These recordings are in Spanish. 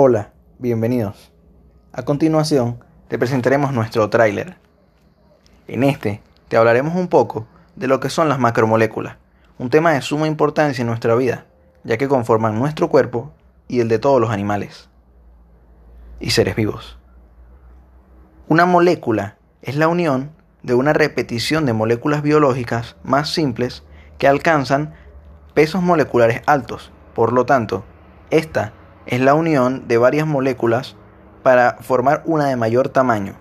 Hola, bienvenidos. A continuación, te presentaremos nuestro tráiler. En este, te hablaremos un poco de lo que son las macromoléculas, un tema de suma importancia en nuestra vida, ya que conforman nuestro cuerpo y el de todos los animales y seres vivos. Una molécula es la unión de una repetición de moléculas biológicas más simples que alcanzan pesos moleculares altos. Por lo tanto, esta es la unión de varias moléculas para formar una de mayor tamaño.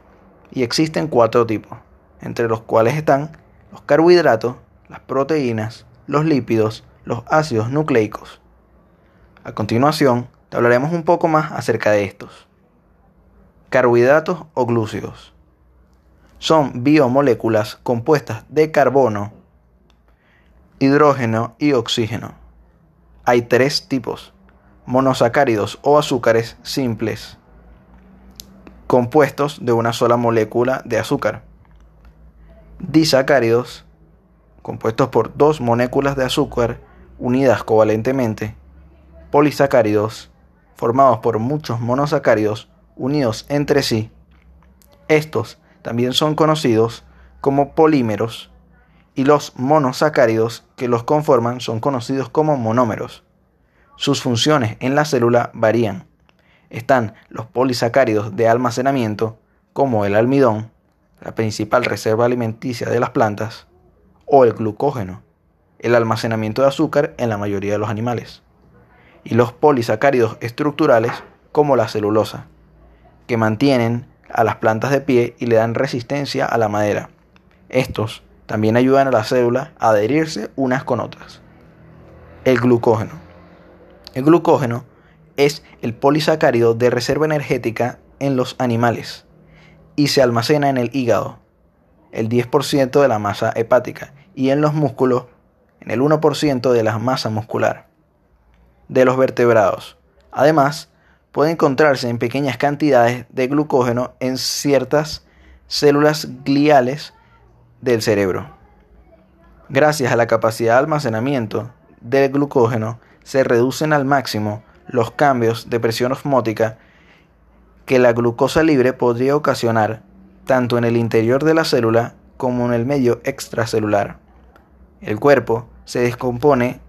Y existen cuatro tipos, entre los cuales están los carbohidratos, las proteínas, los lípidos, los ácidos nucleicos. A continuación, te hablaremos un poco más acerca de estos. Carbohidratos o glúcidos. Son biomoléculas compuestas de carbono, hidrógeno y oxígeno. Hay tres tipos, monosacáridos o azúcares simples, compuestos de una sola molécula de azúcar. Disacáridos, compuestos por dos moléculas de azúcar unidas covalentemente. Polisacáridos, formados por muchos monosacáridos unidos entre sí. Estos también son conocidos como polímeros y los monosacáridos que los conforman son conocidos como monómeros. Sus funciones en la célula varían. Están los polisacáridos de almacenamiento, como el almidón, la principal reserva alimenticia de las plantas, o el glucógeno, el almacenamiento de azúcar en la mayoría de los animales, y los polisacáridos estructurales, como la celulosa, que mantienen a las plantas de pie y le dan resistencia a la madera. Estos también ayudan a la célula a adherirse unas con otras. El glucógeno. El glucógeno es el polisacárido de reserva energética en los animales y se almacena en el hígado, el 10% de la masa hepática, y en los músculos, en el 1% de la masa muscular de los vertebrados. Además, puede encontrarse en pequeñas cantidades de glucógeno en ciertas células gliales del cerebro. Gracias a la capacidad de almacenamiento del glucógeno, se reducen al máximo los cambios de presión osmótica que la glucosa libre podría ocasionar tanto en el interior de la célula como en el medio extracelular. El cuerpo se descompone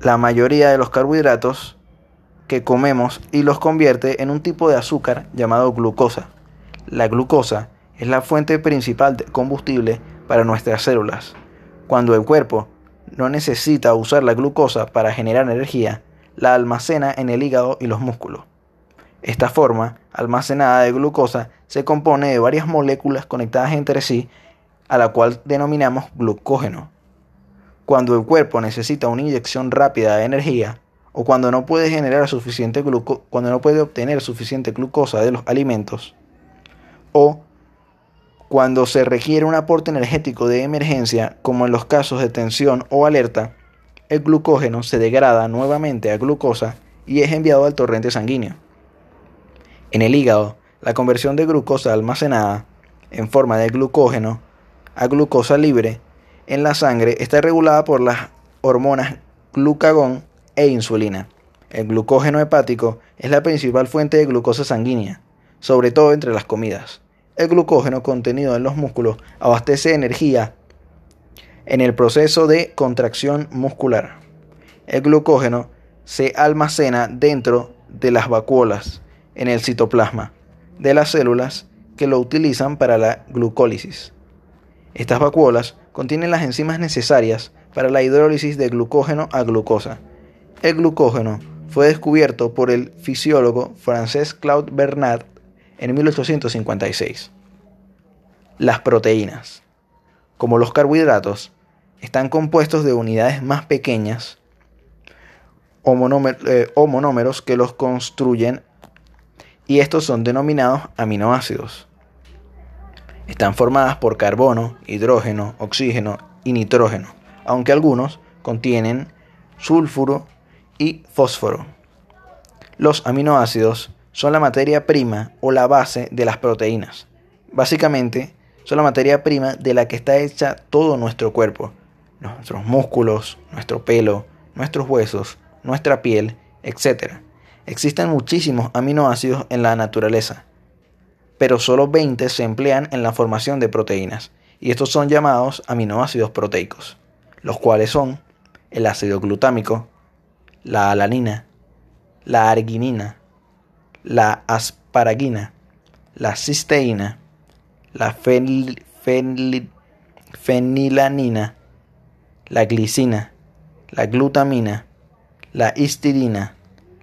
la mayoría de los carbohidratos que comemos y los convierte en un tipo de azúcar llamado glucosa. La glucosa es la fuente principal de combustible para nuestras células. Cuando el cuerpo no necesita usar la glucosa para generar energía, la almacena en el hígado y los músculos. Esta forma almacenada de glucosa se compone de varias moléculas conectadas entre sí, a la cual denominamos glucógeno. Cuando el cuerpo necesita una inyección rápida de energía, o cuando no puede suficiente obtener suficiente glucosa de los alimentos, o cuando se requiere un aporte energético de emergencia, como en los casos de tensión o alerta, el glucógeno se degrada nuevamente a glucosa y es enviado al torrente sanguíneo. En el hígado, la conversión de glucosa almacenada en forma de glucógeno a glucosa libre en la sangre está regulada por las hormonas glucagón e insulina. El glucógeno hepático es la principal fuente de glucosa sanguínea, sobre todo entre las comidas. El glucógeno contenido en los músculos abastece energía en el proceso de contracción muscular. El glucógeno se almacena dentro de las vacuolas en el citoplasma de las células que lo utilizan para la glucólisis. Estas vacuolas contienen las enzimas necesarias para la hidrólisis de glucógeno a glucosa. El glucógeno fue descubierto por el fisiólogo francés Claude Bernard en 1856. Las proteínas. Como los carbohidratos, están compuestos de unidades más pequeñas o, eh, monómeros que los construyen y estos son denominados aminoácidos. Están formadas por carbono, hidrógeno, oxígeno y nitrógeno, aunque algunos contienen sulfuro y fósforo. Los aminoácidos son la materia prima o la base de las proteínas. Básicamente, son la materia prima de la que está hecha todo nuestro cuerpo. Nuestros músculos, nuestro pelo, nuestros huesos, nuestra piel, etc. Existen muchísimos aminoácidos en la naturaleza, pero solo 20 se emplean en la formación de proteínas, y estos son llamados aminoácidos proteicos, los cuales son el ácido glutámico, la alanina, la arginina, la asparagina, la cisteína, la fenilanina, la glicina, la glutamina, la histidina,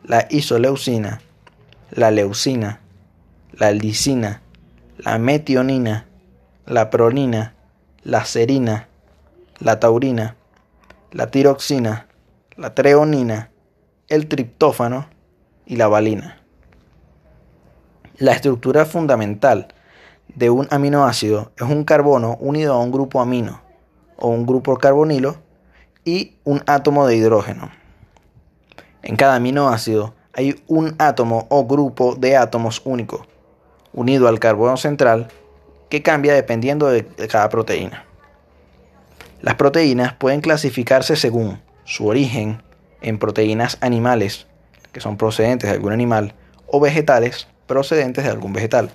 la isoleucina, la leucina, la lisina, la metionina, la pronina, la serina, la taurina, la tiroxina, la treonina, el triptófano y la valina. La estructura fundamental de un aminoácido es un carbono unido a un grupo amino o un grupo carbonilo y un átomo de hidrógeno. En cada aminoácido hay un átomo o grupo de átomos único, unido al carbono central, que cambia dependiendo de cada proteína. Las proteínas pueden clasificarse según su origen en proteínas animales, que son procedentes de algún animal, o vegetales procedentes de algún vegetal,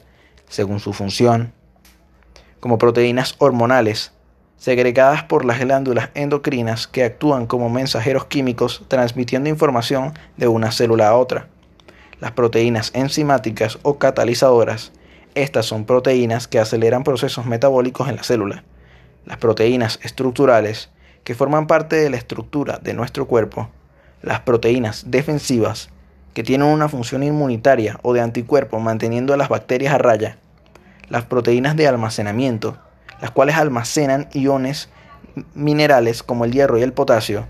según su función, como proteínas hormonales, segregadas por las glándulas endocrinas que actúan como mensajeros químicos transmitiendo información de una célula a otra. Las proteínas enzimáticas o catalizadoras, estas son proteínas que aceleran procesos metabólicos en la célula. Las proteínas estructurales, que forman parte de la estructura de nuestro cuerpo. Las proteínas defensivas, que tienen una función inmunitaria o de anticuerpo manteniendo a las bacterias a raya. Las proteínas de almacenamiento, las cuales almacenan iones minerales como el hierro y el potasio,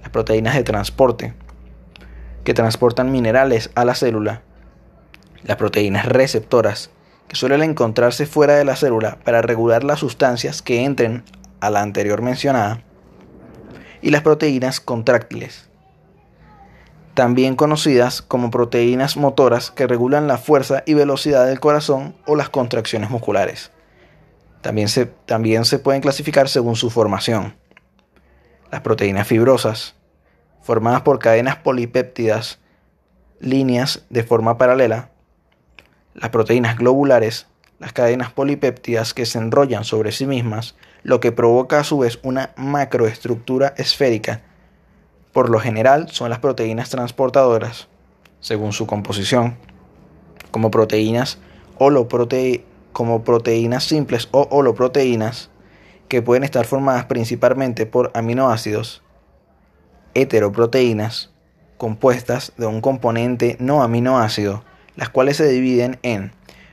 las proteínas de transporte, que transportan minerales a la célula, las proteínas receptoras, que suelen encontrarse fuera de la célula para regular las sustancias que entren a la anterior mencionada, y las proteínas contráctiles, también conocidas como proteínas motoras que regulan la fuerza y velocidad del corazón o las contracciones musculares. También se, también se pueden clasificar según su formación. Las proteínas fibrosas, formadas por cadenas polipéptidas, líneas de forma paralela. Las proteínas globulares, las cadenas polipéptidas que se enrollan sobre sí mismas, lo que provoca a su vez una macroestructura esférica. Por lo general son las proteínas transportadoras, según su composición, como proteínas como proteínas simples o holoproteínas que pueden estar formadas principalmente por aminoácidos, heteroproteínas compuestas de un componente no aminoácido, las cuales se dividen en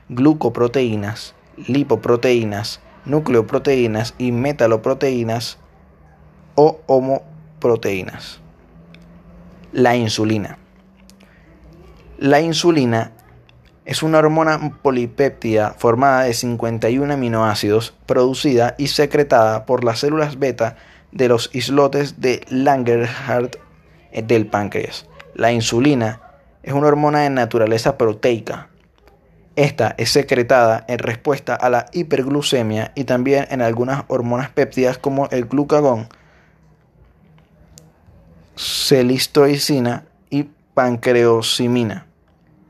glucoproteínas, lipoproteínas, nucleoproteínas y metaloproteínas o homoproteínas. La insulina. La insulina es una hormona polipéptida formada de 51 aminoácidos, producida y secretada por las células beta de los islotes de Langerhans del páncreas. La insulina es una hormona de naturaleza proteica. Esta es secretada en respuesta a la hiperglucemia y también en algunas hormonas péptidas como el glucagón, celistroicina y pancreosimina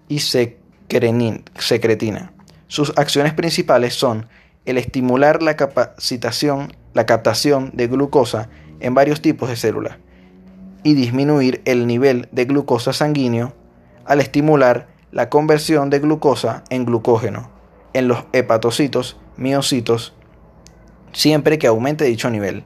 y se secretina. Sus acciones principales son el estimular la capacitación, la captación de glucosa en varios tipos de células y disminuir el nivel de glucosa sanguíneo al estimular la conversión de glucosa en glucógeno en los hepatocitos, miocitos, siempre que aumente dicho nivel.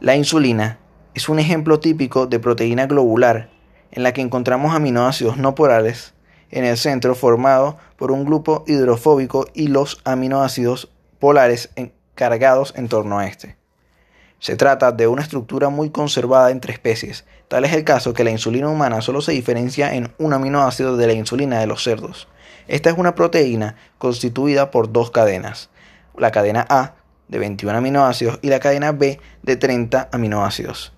La insulina es un ejemplo típico de proteína globular en la que encontramos aminoácidos no porales en el centro formado por un grupo hidrofóbico y los aminoácidos polares cargados en torno a este. Se trata de una estructura muy conservada entre especies. Tal es el caso que la insulina humana solo se diferencia en un aminoácido de la insulina de los cerdos. Esta es una proteína constituida por dos cadenas. La cadena A de 21 aminoácidos y la cadena B de 30 aminoácidos.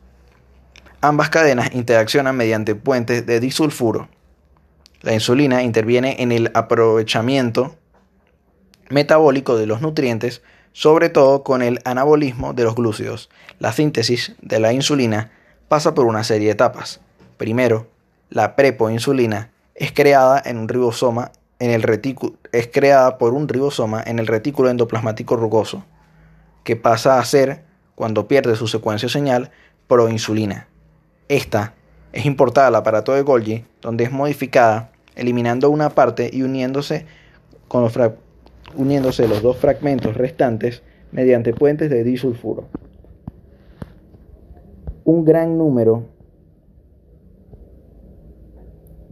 Ambas cadenas interaccionan mediante puentes de disulfuro. La insulina interviene en el aprovechamiento metabólico de los nutrientes, sobre todo con el anabolismo de los glúcidos. La síntesis de la insulina pasa por una serie de etapas. Primero, La prepoinsulina es creada en un ribosoma en el es creada por un ribosoma en el retículo endoplasmático rugoso, que pasa a ser, cuando pierde su secuencia señal, proinsulina. Esta es importada al aparato de Golgi, donde es modificada, eliminando una parte y uniéndose, con los uniéndose los dos fragmentos restantes mediante puentes de disulfuro. Un gran número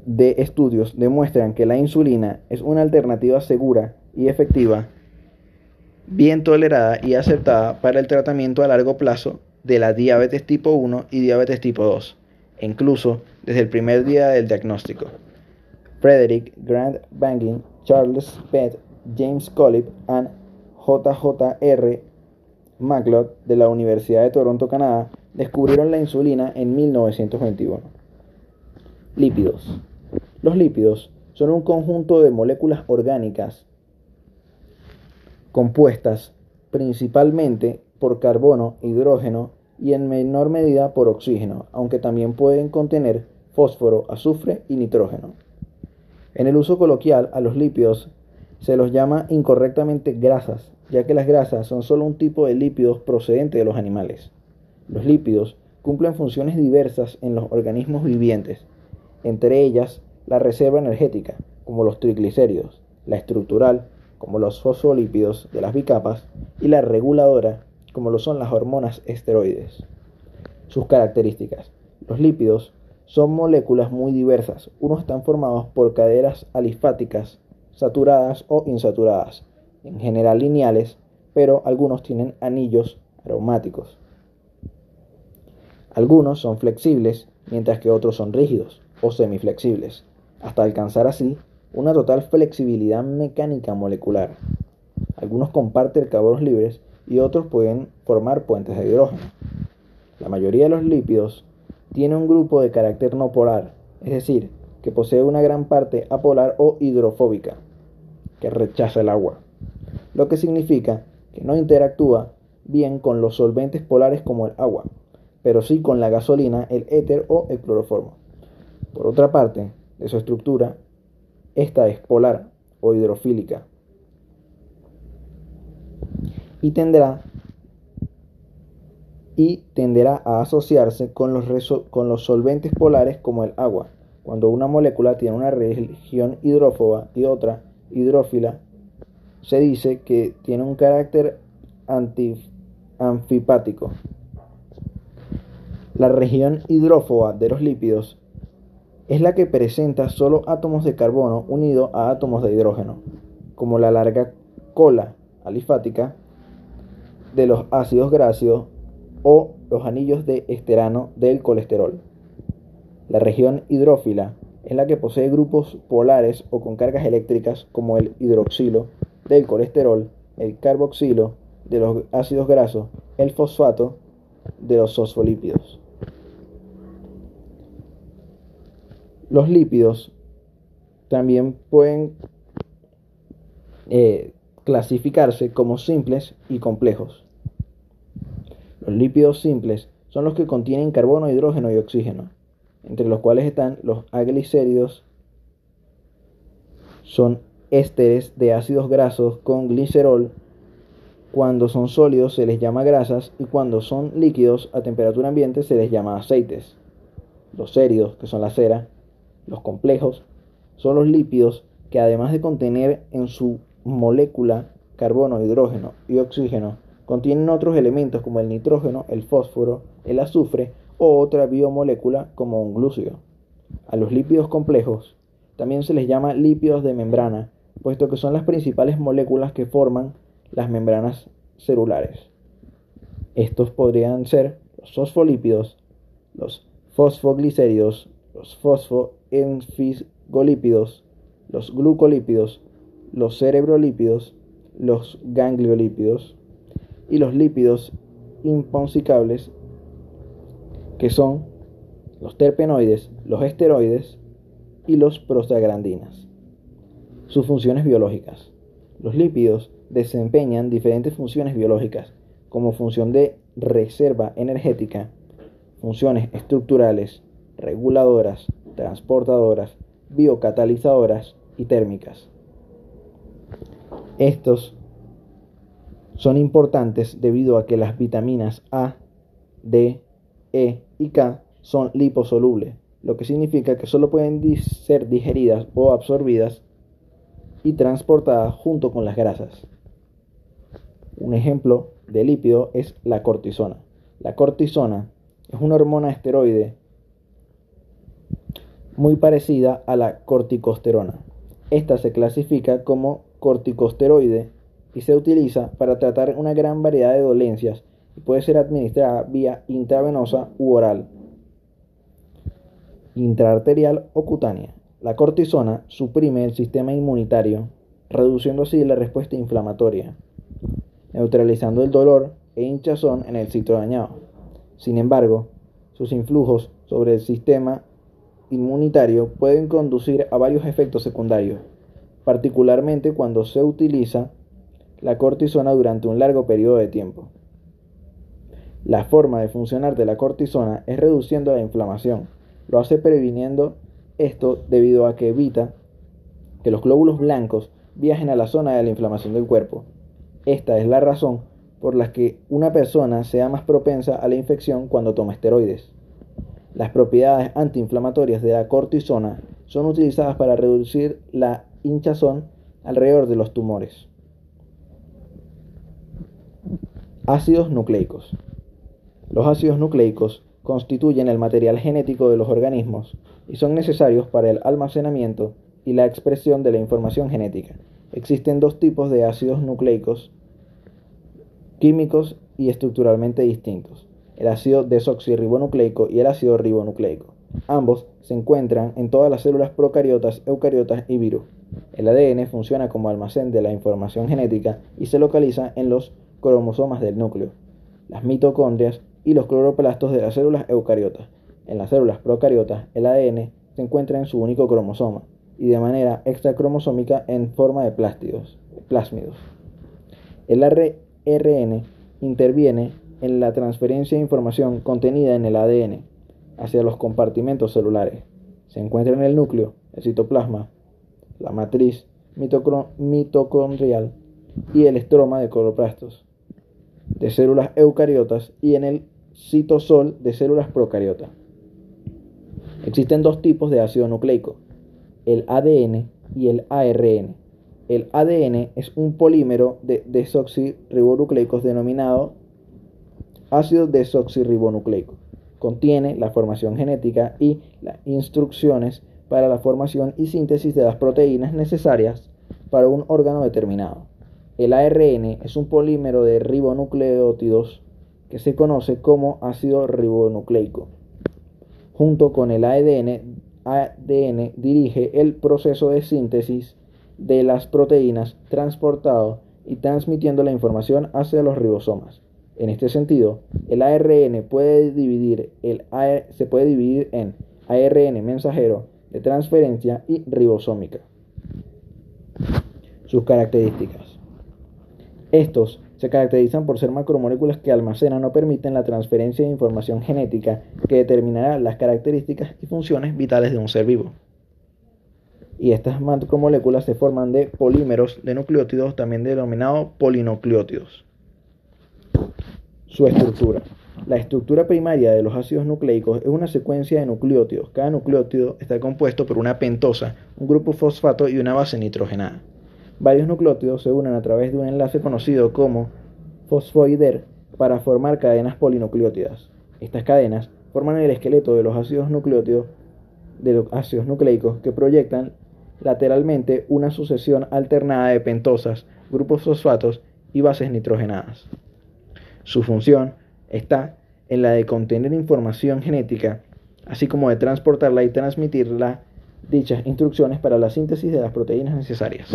de estudios demuestran que la insulina es una alternativa segura y efectiva, bien tolerada y aceptada para el tratamiento a largo plazo de la diabetes tipo 1 y diabetes tipo 2, incluso desde el primer día del diagnóstico. Frederick Grant Bangin, Charles Pett, James Collip y JJR McLeod de la Universidad de Toronto, Canadá, descubrieron la insulina en 1921. Lípidos. Los lípidos son un conjunto de moléculas orgánicas compuestas principalmente por carbono, hidrógeno y en menor medida por oxígeno, aunque también pueden contener fósforo, azufre y nitrógeno. En el uso coloquial a los lípidos se los llama incorrectamente grasas, ya que las grasas son solo un tipo de lípidos procedente de los animales. Los lípidos cumplen funciones diversas en los organismos vivientes, entre ellas la reserva energética, como los triglicéridos, la estructural, como los fosfolípidos de las bicapas, y la reguladora, como lo son las hormonas esteroides. Sus características. Los lípidos son moléculas muy diversas. Unos están formados por cadenas alifáticas, saturadas o insaturadas, en general lineales, pero algunos tienen anillos aromáticos. Algunos son flexibles, mientras que otros son rígidos o semiflexibles hasta alcanzar así una total flexibilidad mecánica molecular. Algunos comparten carbonos libres y otros pueden formar puentes de hidrógeno. La mayoría de los lípidos tiene un grupo de carácter no polar, es decir, que posee una gran parte apolar o hidrofóbica, que rechaza el agua, lo que significa que no interactúa bien con los solventes polares como el agua, pero sí con la gasolina, el éter o el cloroformo. Por otra parte, de su estructura, esta es polar o hidrofílica y tenderá, y tenderá a asociarse con los, con los solventes polares como el agua. Cuando una molécula tiene una región hidrófoba y otra hidrófila, se dice que tiene un carácter anfipático. La región hidrófoba de los lípidos es la que presenta solo átomos de carbono unidos a átomos de hidrógeno, como la larga cola alifática de los ácidos grasos o los anillos de esterano del colesterol. La región hidrófila es la que posee grupos polares o con cargas eléctricas como el hidroxilo del colesterol, el carboxilo de los ácidos grasos, el fosfato de los fosfolípidos. Los lípidos también pueden eh, clasificarse como simples y complejos. Lípidos simples son los que contienen carbono, hidrógeno y oxígeno, entre los cuales están los aglicéridos, son ésteres de ácidos grasos con glicerol. Cuando son sólidos se les llama grasas y cuando son líquidos a temperatura ambiente se les llama aceites. Los séridos, que son la cera, los complejos, son los lípidos que además de contener en su molécula carbono, hidrógeno y oxígeno, contienen otros elementos como el nitrógeno, el fósforo, el azufre o otra biomolécula como un glúcido. A los lípidos complejos también se les llama lípidos de membrana, puesto que son las principales moléculas que forman las membranas celulares. Estos podrían ser los fosfolípidos, los fosfoglicéridos, los fosfoenfisgolípidos, los glucolípidos, los cerebrolípidos, los gangliolípidos y los lípidos imponsicables, que son los terpenoides, los esteroides y los prostaglandinas. Sus funciones biológicas. Los lípidos desempeñan diferentes funciones biológicas, como función de reserva energética, funciones estructurales, reguladoras, transportadoras, biocatalizadoras y térmicas. Estos son importantes debido a que las vitaminas A, D, E y K son liposolubles, lo que significa que solo pueden ser digeridas o absorbidas y transportadas junto con las grasas. Un ejemplo de lípido es la cortisona. La cortisona es una hormona esteroide muy parecida a la corticosterona. Esta se clasifica como corticosteroide y se utiliza para tratar una gran variedad de dolencias y puede ser administrada vía intravenosa u oral intraarterial o cutánea. La cortisona suprime el sistema inmunitario, reduciendo así la respuesta inflamatoria, neutralizando el dolor e hinchazón en el sitio dañado. Sin embargo, sus influjos sobre el sistema inmunitario pueden conducir a varios efectos secundarios, particularmente cuando se utiliza la cortisona durante un largo periodo de tiempo. La forma de funcionar de la cortisona es reduciendo la inflamación, lo hace previniendo esto debido a que evita que los glóbulos blancos viajen a la zona de la inflamación del cuerpo. Esta es la razón por la que una persona sea más propensa a la infección cuando toma esteroides. Las propiedades antiinflamatorias de la cortisona son utilizadas para reducir la hinchazón alrededor de los tumores. Ácidos nucleicos. Los ácidos nucleicos constituyen el material genético de los organismos y son necesarios para el almacenamiento y la expresión de la información genética. Existen dos tipos de ácidos nucleicos químicos y estructuralmente distintos, el ácido desoxirribonucleico y el ácido ribonucleico. Ambos se encuentran en todas las células procariotas, eucariotas y virus. El ADN funciona como almacén de la información genética y se localiza en los cromosomas del núcleo, las mitocondrias y los cloroplastos de las células eucariotas. En las células procariotas, el ADN se encuentra en su único cromosoma y de manera extracromosómica en forma de plásmidos. El RN interviene en la transferencia de información contenida en el ADN hacia los compartimentos celulares. Se encuentra en el núcleo, el citoplasma, la matriz mitocondrial y el estroma de cloroplastos de células eucariotas y en el citosol de células procariotas. Existen dos tipos de ácido nucleico, el ADN y el ARN. El ADN es un polímero de desoxirribonucleicos denominado ácido desoxirribonucleico. Contiene la formación genética y las instrucciones para la formación y síntesis de las proteínas necesarias para un órgano determinado. El ARN es un polímero de ribonucleótidos que se conoce como ácido ribonucleico. Junto con el ADN, ADN dirige el proceso de síntesis de las proteínas transportado y transmitiendo la información hacia los ribosomas. En este sentido, el ARN puede dividir el se puede dividir en ARN mensajero de transferencia y ribosómica. Sus características. Estos se caracterizan por ser macromoléculas que almacenan o permiten la transferencia de información genética que determinará las características y funciones vitales de un ser vivo. Y estas macromoléculas se forman de polímeros de nucleótidos, también denominados polinucleótidos. Su estructura. La estructura primaria de los ácidos nucleicos es una secuencia de nucleótidos. Cada nucleótido está compuesto por una pentosa, un grupo fosfato y una base nitrogenada. Varios nucleótidos se unen a través de un enlace conocido como fosfoider para formar cadenas polinucleótidas. Estas cadenas forman el esqueleto de los ácidos nucleótidos de los ácidos nucleicos que proyectan lateralmente una sucesión alternada de pentosas, grupos fosfatos y bases nitrogenadas. Su función está en la de contener información genética, así como de transportarla y transmitirla dichas instrucciones para la síntesis de las proteínas necesarias.